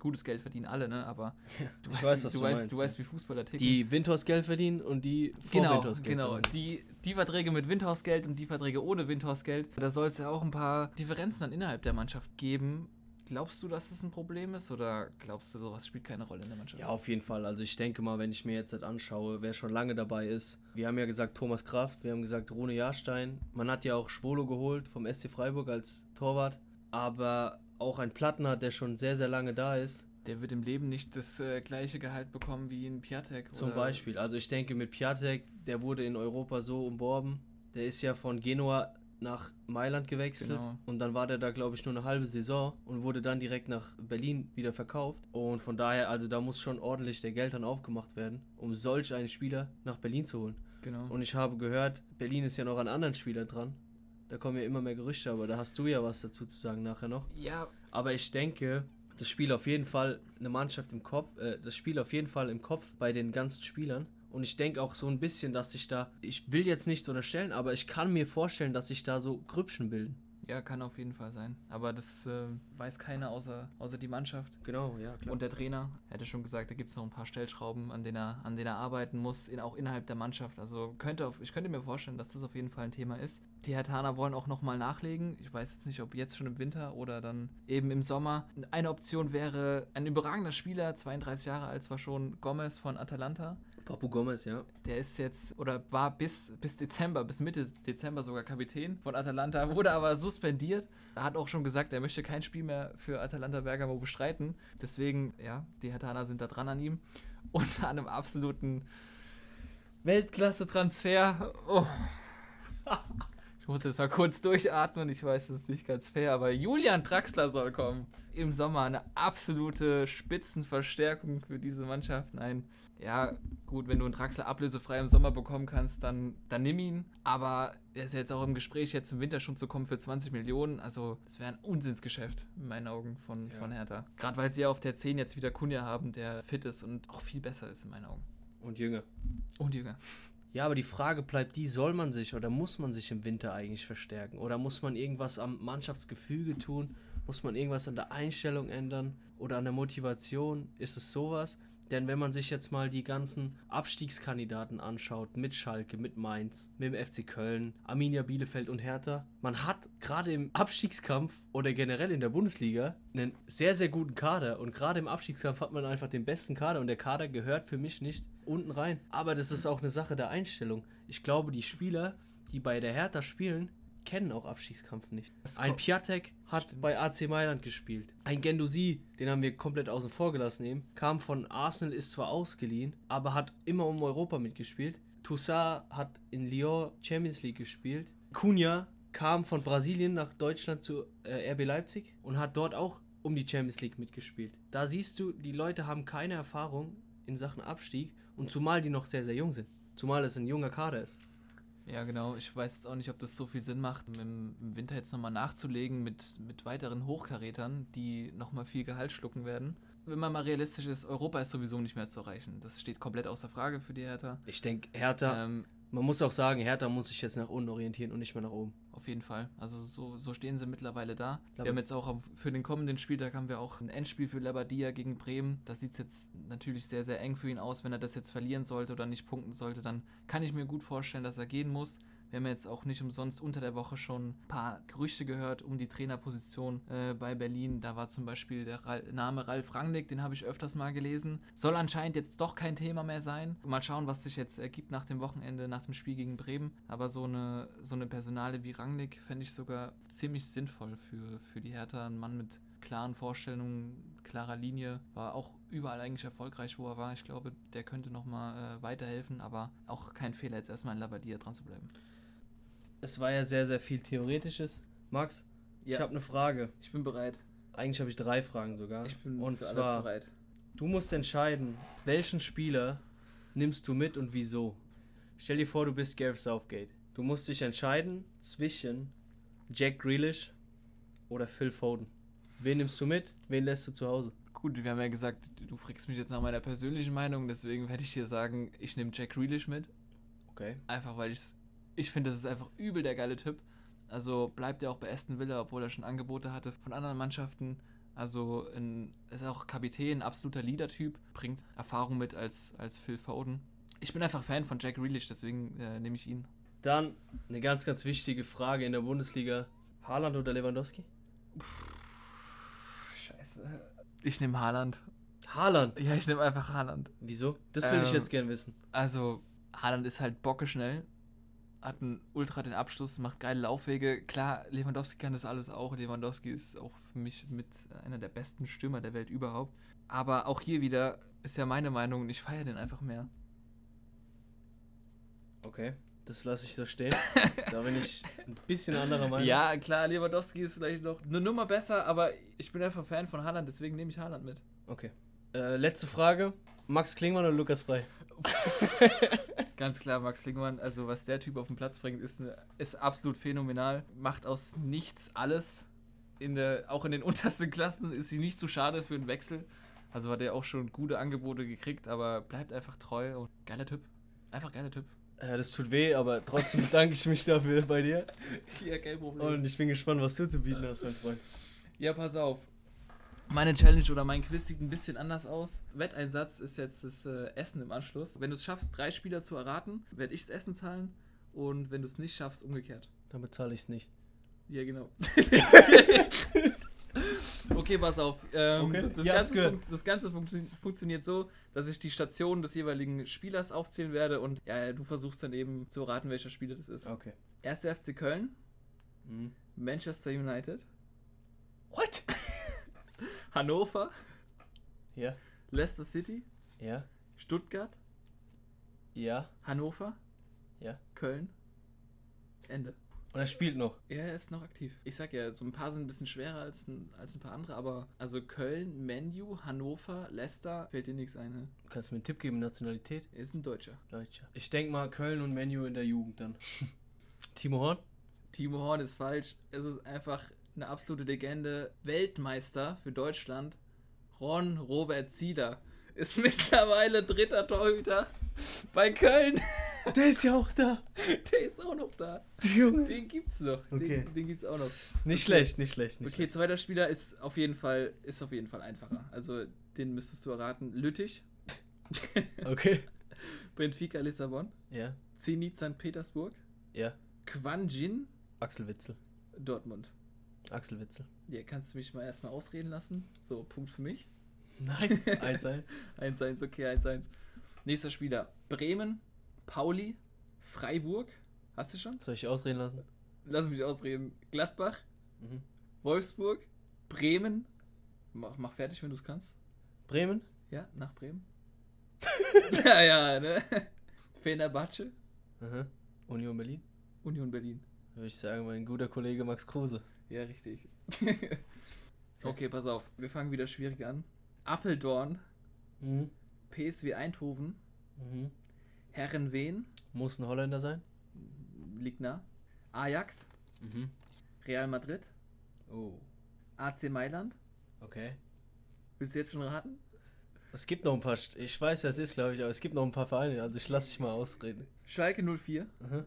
gutes Geld verdienen alle, ne? Aber du, weißt, weiß, du, du weißt, meinst, du ja. weißt, wie Fußballer ticken. Die Windhorst Geld verdienen und die vor Genau, Windhorst Geld genau. verdienen. Die, die Verträge mit Windhausgeld und die Verträge ohne Windhausgeld, da soll es ja auch ein paar Differenzen dann innerhalb der Mannschaft geben. Glaubst du, dass es ein Problem ist oder glaubst du, sowas spielt keine Rolle in der Mannschaft? Ja, auf jeden Fall. Also ich denke mal, wenn ich mir jetzt das anschaue, wer schon lange dabei ist. Wir haben ja gesagt Thomas Kraft, wir haben gesagt Rune Jahrstein. Man hat ja auch Schwolo geholt vom SC Freiburg als Torwart. Aber auch ein Plattner, der schon sehr, sehr lange da ist. Der wird im Leben nicht das äh, gleiche Gehalt bekommen wie in Piatek. Zum Beispiel. Also ich denke mit Piatek, der wurde in Europa so umworben. Der ist ja von Genua nach Mailand gewechselt Genau. und dann war der da glaube ich nur eine halbe Saison und wurde dann direkt nach Berlin wieder verkauft und von daher also da muss schon ordentlich der Geld dann aufgemacht werden, um solch einen Spieler nach Berlin zu holen. Genau. Und ich habe gehört, Berlin ist ja noch an anderen Spieler dran Da kommen ja immer mehr Gerüchte, aber da hast du ja was dazu zu sagen nachher noch. Ja, Aber ich denke, das Spiel auf jeden Fall eine Mannschaft im Kopf, äh, das Spiel auf jeden Fall im Kopf bei den ganzen Spielern. Und ich denke auch so ein bisschen, dass sich da, ich will jetzt nichts unterstellen, aber ich kann mir vorstellen, dass sich da so Grüppchen bilden. Ja, kann auf jeden Fall sein. Aber das äh, weiß keiner außer, außer die Mannschaft. Genau, ja, klar. Und der Trainer er hätte schon gesagt, da gibt es noch ein paar Stellschrauben, an denen er, an denen er arbeiten muss, in, auch innerhalb der Mannschaft. Also könnte auf, ich könnte mir vorstellen, dass das auf jeden Fall ein Thema ist. Die Hertaner wollen auch nochmal nachlegen. Ich weiß jetzt nicht, ob jetzt schon im Winter oder dann eben im Sommer. Eine Option wäre ein überragender Spieler, 32 Jahre alt zwar schon, Gomez von Atalanta. Papu Gomez, ja. Der ist jetzt oder war bis, bis Dezember, bis Mitte Dezember sogar Kapitän von Atalanta, wurde aber suspendiert. Er hat auch schon gesagt, er möchte kein Spiel mehr für Atalanta Bergamo bestreiten. Deswegen, ja, die Hertaner sind da dran an ihm. Unter einem absoluten Weltklasse-Transfer. Oh. Ich muss jetzt mal kurz durchatmen, ich weiß, das ist nicht ganz fair, aber Julian Draxler soll kommen. Im Sommer eine absolute Spitzenverstärkung für diese Mannschaft. Nein, ja, gut, wenn du einen Draxler ablösefrei im Sommer bekommen kannst, dann, dann nimm ihn. Aber er ist jetzt auch im Gespräch, jetzt im Winter schon zu kommen für 20 Millionen. Also, das wäre ein Unsinnsgeschäft in meinen Augen von, Ja. von Hertha. Gerade weil sie ja auf der 10 jetzt wieder Kunja haben, der fit ist und auch viel besser ist in meinen Augen. Und Jünger. Und Jünger. Ja, aber die Frage bleibt die, soll man sich oder muss man sich im Winter eigentlich verstärken? Oder muss man irgendwas am Mannschaftsgefüge tun? Muss man irgendwas an der Einstellung ändern? Oder an der Motivation? Ist es sowas? Denn wenn man sich jetzt mal die ganzen Abstiegskandidaten anschaut, mit Schalke, mit Mainz, mit dem FC Köln, Arminia Bielefeld und Hertha, man hat gerade im Abstiegskampf oder generell in der Bundesliga einen sehr, sehr guten Kader. Und gerade im Abstiegskampf hat man einfach den besten Kader und der Kader gehört für mich nicht unten rein. Aber das ist auch eine Sache der Einstellung. Ich glaube, die Spieler, die bei der Hertha spielen, kennen auch Abstiegskampf nicht. Ein Piatek hat Stimmt. bei AC Mailand gespielt. Ein Gendouzi, den haben wir komplett außen vor gelassen eben, kam von Arsenal, ist zwar ausgeliehen, aber hat immer um Europa mitgespielt. Toussaint hat in Lyon Champions League gespielt. Cunha kam von Brasilien nach Deutschland zu äh, RB Leipzig und hat dort auch um die Champions League mitgespielt. Da siehst du, die Leute haben keine Erfahrung in Sachen Abstieg und zumal die noch sehr, sehr jung sind. Zumal es ein junger Kader ist. Ja, genau. Ich weiß jetzt auch nicht, ob das so viel Sinn macht, im, im Winter jetzt nochmal nachzulegen mit, mit weiteren Hochkarätern, die nochmal viel Gehalt schlucken werden. Wenn man mal realistisch ist, Europa ist sowieso nicht mehr zu erreichen. Das steht komplett außer Frage für die Hertha. Ich denke, Hertha, Ähm, man muss auch sagen, Hertha muss sich jetzt nach unten orientieren und nicht mehr nach oben. Auf jeden Fall. Also so, so stehen sie mittlerweile da. Glaube- wir haben jetzt auch am- für den kommenden Spieltag haben wir auch ein Endspiel für Labadia gegen Bremen. Da sieht jetzt natürlich sehr, sehr eng für ihn aus. Wenn er das jetzt verlieren sollte oder nicht punkten sollte, dann kann ich mir gut vorstellen, dass er gehen muss. Wir haben jetzt auch nicht umsonst unter der Woche schon ein paar Gerüchte gehört um die Trainerposition äh, bei Berlin. Da war zum Beispiel der Ra Name Ralf Rangnick, den habe ich öfters mal gelesen. Soll anscheinend jetzt doch kein Thema mehr sein. Mal schauen, was sich jetzt ergibt nach dem Wochenende, nach dem Spiel gegen Bremen. Aber so eine, so eine Personale wie Rangnick fände ich sogar ziemlich sinnvoll für, für die Hertha. Ein Mann mit klaren Vorstellungen, klarer Linie, war auch überall eigentlich erfolgreich, wo er war. Ich glaube, der könnte nochmal äh, weiterhelfen, aber auch kein Fehler, jetzt erstmal in Labadia dran zu bleiben. Es war ja sehr, sehr viel Theoretisches. Max, ich habe eine Frage. ich bin bereit. Eigentlich habe ich drei Fragen sogar. Ich bin und für alle zwar, bereit. du musst entscheiden, welchen Spieler nimmst du mit und wieso. Stell dir vor, du bist Gareth Southgate. Du musst dich entscheiden zwischen Jack Grealish oder Phil Foden. Wen nimmst du mit? Wen lässt du zu Hause? Gut, wir haben ja gesagt, du fragst mich jetzt nach meiner persönlichen Meinung, deswegen werde ich dir sagen, ich nehme Jack Grealish mit. Okay. Einfach weil ich's, ich finde, das ist einfach übel der geile Typ. Also bleibt er auch bei Aston Villa, obwohl er schon Angebote hatte von anderen Mannschaften. Also ein, ist auch Kapitän, absoluter Leader-Typ, bringt Erfahrung mit als, als Phil Foden. Ich bin einfach Fan von Jack Grealish, deswegen äh, nehme ich ihn. Dann eine ganz, ganz wichtige Frage in der Bundesliga. Haaland oder Lewandowski? Scheiße. Ich nehme Haaland. Haaland. Ja, ich nehme einfach Haaland. Wieso? Das will ich Ähm, jetzt gern wissen. Also, Haaland ist halt bockeschnell, hat einen Ultra den Abschluss, macht geile Laufwege. Klar, Lewandowski kann das alles auch. Lewandowski ist auch für mich mit einer der besten Stürmer der Welt überhaupt. Aber auch hier wieder ist ja meine Meinung und ich feiere den einfach mehr. Okay. Das lasse ich so stehen. da bin ich ein bisschen anderer Meinung. Ja, klar, Lewandowski ist vielleicht noch eine Nummer besser, aber ich bin einfach Fan von Haaland, deswegen nehme ich Haaland mit. Okay. Äh, letzte Frage. Max Klingmann oder Lukas Frei? Ganz klar, Max Lingmann, also was der Typ auf den Platz bringt, ist, eine, ist absolut phänomenal. Macht aus nichts alles. In der, auch in den untersten Klassen ist sie nicht zu schade für einen Wechsel. Also hat er auch schon gute Angebote gekriegt, aber bleibt einfach treu und geiler Typ. Einfach geiler Typ. Ja, das tut weh, aber trotzdem bedanke ich mich dafür bei dir. Ja, kein Problem. Und ich bin gespannt, was du zu bieten hast, mein Freund. Ja, pass auf. Meine Challenge oder mein Quiz sieht ein bisschen anders aus. Wetteinsatz ist jetzt das äh, Essen im Anschluss. Wenn du es schaffst, drei Spieler zu erraten, werde ich das Essen zahlen. Und wenn du es nicht schaffst, umgekehrt. Damit zahle ich es nicht. Ja, genau. okay, pass auf. Ähm, Okay, Das, habt's Ganze das Ganze funktio funktioniert so, dass ich die Station des jeweiligen Spielers aufzählen werde und ja, du versuchst dann eben zu erraten, welcher Spieler das ist. Okay. 1. FC Köln, Mhm. Manchester United, What? Hannover, Ja, Leicester City, ja, Stuttgart, ja. Hannover, Ja. Köln, Ende. Und er spielt noch. Ja, er ist noch aktiv. Ich sag ja, so ein paar sind ein bisschen schwerer als ein, als ein paar andere, aber also Köln, Menu, Hannover, Leicester, fällt dir nichts ein, ne? Kannst du mir einen Tipp geben, Nationalität? Er ist ein Deutscher. Deutscher. Ich denke mal Köln und Menu in der Jugend dann. Timo Horn? Timo Horn ist falsch. Es ist einfach eine absolute Legende. Weltmeister für Deutschland. Ron Robert Zieder ist mittlerweile dritter Torhüter bei Köln. Der ist ja auch da. Der ist auch noch da. Junge. Den gibt's noch. Okay. Den, den gibt's auch noch. Nicht schlecht, nicht schlecht. Nicht Okay, zweiter Spieler ist auf jeden Fall ist auf jeden Fall einfacher. Also den müsstest du erraten. Lüttich, schlecht. Okay. Benfica Lissabon, Ja, Zenit St. Petersburg, ja. Quanjin Axel Witzel. Dortmund. Axel Witzel. Ja, kannst du mich mal erstmal ausreden lassen? So, Punkt für mich. Nein. Eins, eins. 1-1, okay, 1-1. Nächster Spieler. Bremen, Pauli, Freiburg. Hast du schon? Soll ich ausreden lassen? Lass mich ausreden. Gladbach, Mhm. Wolfsburg, Bremen. Mach, mach fertig, wenn du es kannst. Bremen? Ja, nach Bremen. ja, ja, ne? Fenerbahce, Aha. Union Berlin? Union Berlin. Würde ich sagen, mein guter Kollege Max Kruse. Ja, richtig. okay, pass auf. Wir fangen wieder schwierig an. Appeldorn, Mhm. PSW Eindhoven, Mhm. Herrenwehen, Muss ein Holländer sein? liegt nah. Ajax, Mhm. Real Madrid, Oh. AC Mailand. Okay. Willst du jetzt schon raten? Es gibt noch ein paar, ich weiß, wer es ist, glaube ich, aber es gibt noch ein paar Vereine, also ich lasse dich mal ausreden. Schalke 04, Mhm.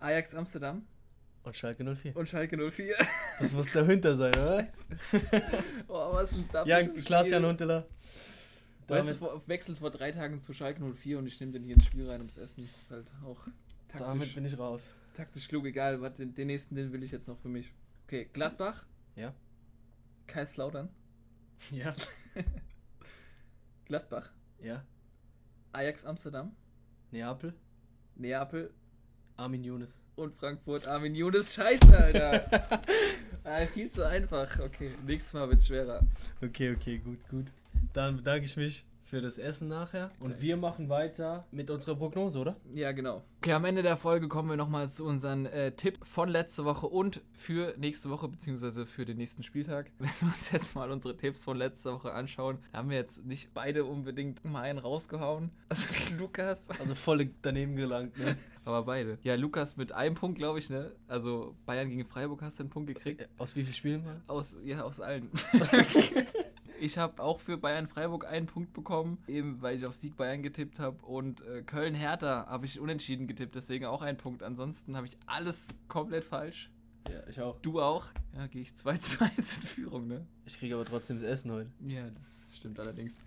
Ajax Amsterdam Und Schalke 04. und Schalke 04. Das muss der Hünter sein, oder? oh, was ein Ja, Klaas-Jan. Weißt du, Damit, vor- wechselt vor drei Tagen zu Schalke 04 und ich nehme den hier ins Spiel rein ums Essen. Das ist halt auch damit taktisch, bin ich raus. taktisch klug. Egal, warte, den, den nächsten, den will ich jetzt noch für mich. Okay, Gladbach. Ja. Kaiserslautern. Ja. Gladbach. Ja. Ajax Amsterdam. Neapel. Neapel Armin Younes. und Frankfurt. Armin Younes. Scheiße, Alter. ah, viel zu einfach. Okay, nächstes Mal wird's schwerer. Okay, okay, gut, gut. Dann bedanke ich mich für das Essen nachher. Und wir machen weiter mit unserer Prognose, oder? Ja, genau. Okay, am Ende der Folge kommen wir nochmal zu unserem äh, Tipp von letzter Woche und für nächste Woche, beziehungsweise für den nächsten Spieltag. Wenn wir uns jetzt mal unsere Tipps von letzter Woche anschauen, da haben wir jetzt nicht beide unbedingt mal einen rausgehauen. Also Lukas, Also voll daneben gelangt, ne? aber beide. Ja, Lukas mit einem Punkt, glaube ich, ne? Also Bayern gegen Freiburg hast du einen Punkt gekriegt. Aus wie vielen Spielen? mal? Aus, ja, aus allen. Ich habe auch für Bayern Freiburg einen Punkt bekommen, eben weil ich auf Sieg Bayern getippt habe. Und äh, Köln Hertha habe ich unentschieden getippt, deswegen auch einen Punkt. Ansonsten habe ich alles komplett falsch. Ja, ich auch. Du auch? Ja, gehe ich 2 zu 1 in Führung, ne? Ich kriege aber trotzdem das Essen heute. Ja, das stimmt allerdings.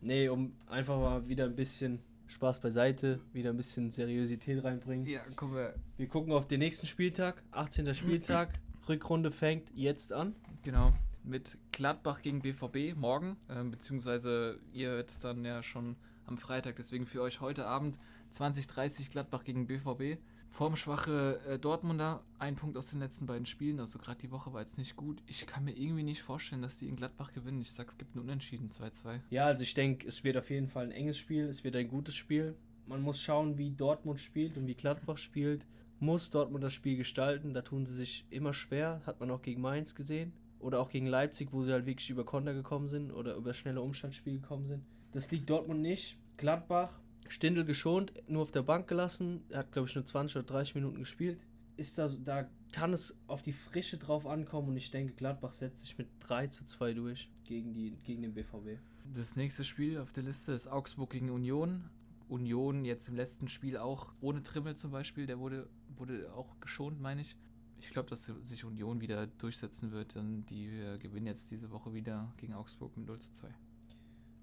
Nee, um einfach mal wieder ein bisschen Spaß beiseite, wieder ein bisschen Seriosität reinbringen. Ja, kommen wir. Wir gucken auf den nächsten Spieltag, 18. Spieltag. Rückrunde fängt jetzt an. Genau. Mit Gladbach gegen BVB morgen, ähm, beziehungsweise ihr hört es dann ja schon am Freitag, deswegen für euch heute Abend 2030 Gladbach gegen BVB. Formschwache äh, Dortmunder, ein Punkt aus den letzten beiden Spielen, also gerade die Woche war jetzt nicht gut. Ich kann mir irgendwie nicht vorstellen, dass die in Gladbach gewinnen. Ich sag, es gibt ein Unentschieden, 2-2. Ja, also ich denke, es wird auf jeden Fall ein enges Spiel, es wird ein gutes Spiel. Man muss schauen, wie Dortmund spielt und wie Gladbach spielt. Muss Dortmund das Spiel gestalten, da tun sie sich immer schwer, hat man auch gegen Mainz gesehen. Oder auch gegen Leipzig, wo sie halt wirklich über Konter gekommen sind oder über schnelle Umschaltspiel gekommen sind. Das liegt Dortmund nicht. Gladbach Stindl geschont, nur auf der Bank gelassen. Er hat, glaube ich, nur 20 oder 30 Minuten gespielt. Ist da, da kann es auf die Frische drauf ankommen und ich denke, Gladbach setzt sich mit 3 zu 2 durch gegen, die, gegen den BVB. Das nächste Spiel auf der Liste ist Augsburg gegen Union. Union jetzt im letzten Spiel auch ohne Trimmel zum Beispiel, der wurde, wurde auch geschont, meine ich. Ich glaube, dass sich Union wieder durchsetzen wird. Und die äh, gewinnen jetzt diese Woche wieder gegen Augsburg mit 0 zu 2.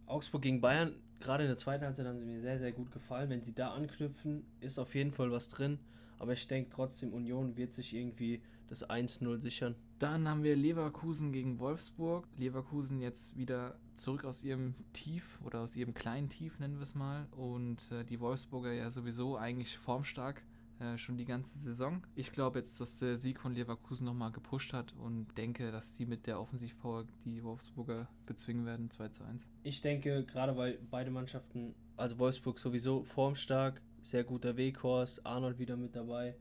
Augsburg gegen Bayern, gerade in der zweiten Halbzeit haben sie mir sehr, sehr gut gefallen. Wenn sie da anknüpfen, ist auf jeden Fall was drin. Aber ich denke trotzdem, Union wird sich irgendwie das 1-0 sichern. Dann haben wir Leverkusen gegen Wolfsburg. Leverkusen jetzt wieder zurück aus ihrem Tief oder aus ihrem kleinen Tief, nennen wir es mal. Und äh, die Wolfsburger ja sowieso eigentlich formstark äh, schon die ganze Saison. Ich glaube jetzt, dass der Sieg von Leverkusen nochmal gepusht hat und denke, dass sie mit der Offensivpower die Wolfsburger bezwingen werden, 2 zu 1. Ich denke, gerade weil beide Mannschaften, also Wolfsburg sowieso formstark, sehr guter Weghorst, Arnold wieder mit dabei.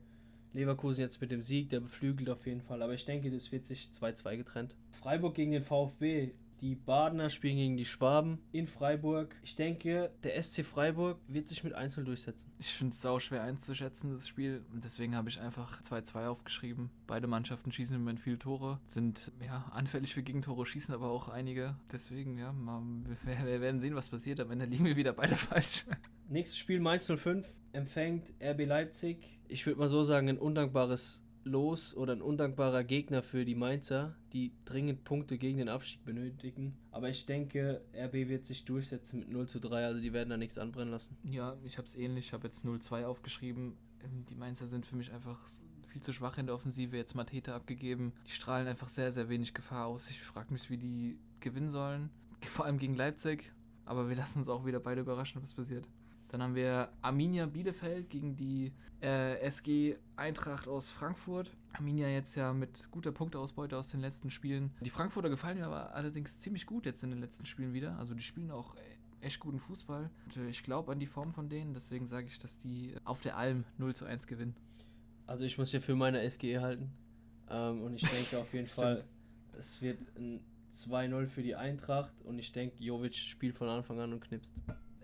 Leverkusen jetzt mit dem Sieg, der beflügelt auf jeden Fall. Aber ich denke, das wird sich 2-2 getrennt. Freiburg gegen den VfB. Die Badener spielen gegen die Schwaben in Freiburg. Ich denke, der SC Freiburg wird sich mit Einzel durchsetzen. Ich finde es sau schwer einzuschätzen, das Spiel. Und deswegen habe ich einfach 2-2 aufgeschrieben. Beide Mannschaften schießen im Moment viele Tore, sind ja anfällig für Gegentore, schießen aber auch einige. Deswegen, ja, mal, wir, wir werden sehen, was passiert. Am Ende liegen wir wieder beide falsch. Nächstes Spiel Mainz 05 empfängt RB Leipzig. Ich würde mal so sagen, ein undankbares Los oder ein undankbarer Gegner für die Mainzer, die dringend Punkte gegen den Abstieg benötigen. Aber ich denke, RB wird sich durchsetzen mit 0 zu 3, also die werden da nichts anbrennen lassen. Ja, ich habe es ähnlich. Ich habe jetzt 0-2 aufgeschrieben. Ähm, Die Mainzer sind für mich einfach viel zu schwach in der Offensive. Jetzt Mateta abgegeben. Die strahlen einfach sehr, sehr wenig Gefahr aus. Ich frage mich, wie die gewinnen sollen. Vor allem gegen Leipzig. Aber wir lassen uns auch wieder beide überraschen, was passiert. Dann haben wir Arminia Bielefeld gegen die äh, SG Eintracht aus Frankfurt. Arminia jetzt ja mit guter Punkteausbeute aus den letzten Spielen. Die Frankfurter gefallen mir aber allerdings ziemlich gut jetzt in den letzten Spielen wieder. Also die spielen auch echt guten Fußball. Und ich glaube an die Form von denen, deswegen sage ich, dass die auf der Alm 0 zu 1 gewinnen. Also ich muss hier für meine SGE halten. Ähm, und ich denke auf jeden Fall, es wird ein 2-0 für die Eintracht und ich denke, Jovic spielt von Anfang an und knipst.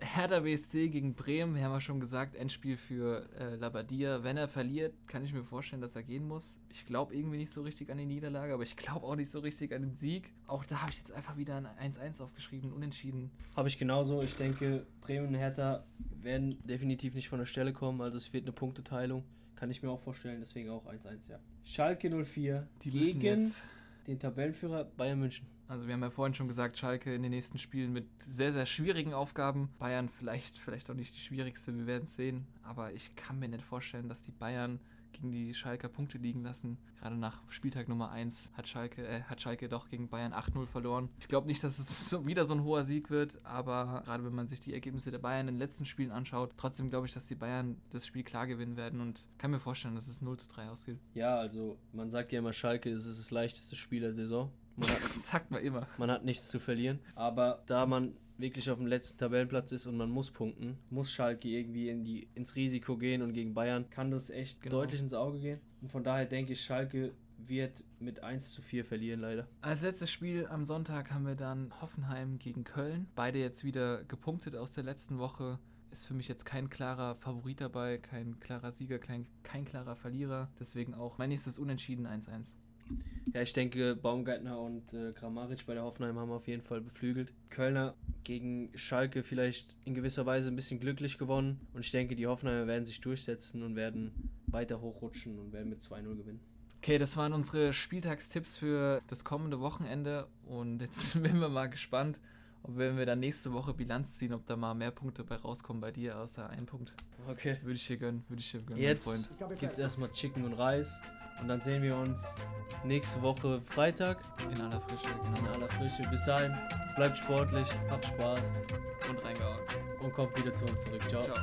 Hertha BSC gegen Bremen, wir haben ja schon gesagt, Endspiel für äh, Labadia. Wenn er verliert, kann ich mir vorstellen, dass er gehen muss. Ich glaube irgendwie nicht so richtig an die Niederlage, aber ich glaube auch nicht so richtig an den Sieg. Auch da habe ich jetzt einfach wieder ein 1-1 aufgeschrieben, unentschieden. Habe ich genauso. Ich denke, Bremen und Hertha werden definitiv nicht von der Stelle kommen. Also es wird eine Punkteteilung. Kann ich mir auch vorstellen. Deswegen auch 1-1, ja. Schalke 04 Die gegen jetzt den Tabellenführer Bayern München. Also wir haben ja vorhin schon gesagt, Schalke in den nächsten Spielen mit sehr, sehr schwierigen Aufgaben. Bayern vielleicht, vielleicht auch nicht die schwierigste, wir werden es sehen. Aber ich kann mir nicht vorstellen, dass die Bayern gegen die Schalker Punkte liegen lassen. Gerade nach Spieltag Nummer 1 hat Schalke, äh, hat Schalke doch gegen Bayern 8-0 verloren. Ich glaube nicht, dass es so wieder so ein hoher Sieg wird, aber gerade wenn man sich die Ergebnisse der Bayern in den letzten Spielen anschaut, trotzdem glaube ich, dass die Bayern das Spiel klar gewinnen werden und kann mir vorstellen, dass es 0 zu 3 ausgeht. Ja, also man sagt ja immer, Schalke ist das leichteste Spiel der Saison. Man hat, Das sagt man immer. man hat nichts zu verlieren. Aber da man wirklich auf dem letzten Tabellenplatz ist und man muss punkten, muss Schalke irgendwie in die, ins Risiko gehen und gegen Bayern kann das echt Genau. deutlich ins Auge gehen. Und von daher denke ich, Schalke wird mit 1 zu 4 verlieren, leider. Als letztes Spiel am Sonntag haben wir dann Hoffenheim gegen Köln. Beide jetzt wieder gepunktet aus der letzten Woche. Ist für mich jetzt kein klarer Favorit dabei, kein klarer Sieger, kein, kein klarer Verlierer. Deswegen auch mein nächstes Unentschieden 1-1. Ja, ich denke, Baumgartner und äh, Grammaric bei der Hoffenheim haben auf jeden Fall beflügelt. Kölner gegen Schalke vielleicht in gewisser Weise ein bisschen glücklich gewonnen. Und ich denke, die Hoffenheimer werden sich durchsetzen und werden weiter hochrutschen und werden mit 2-0 gewinnen. Okay, das waren unsere Spieltagstipps für das kommende Wochenende. Und jetzt sind wir mal gespannt, ob wenn wir dann nächste Woche Bilanz ziehen, ob da mal mehr Punkte bei rauskommen bei dir, außer ein Punkt. Okay. Würde ich dir gönnen, würde ich dir gönnen, mein Jetzt Freund. gibt es erstmal Chicken und Reis. Und dann sehen wir uns nächste Woche Freitag In aller Frische, in genau. aller Frische. Bis dahin, bleibt sportlich, habt Spaß Und reingehauen. und kommt wieder zu uns zurück. Ciao. Ciao.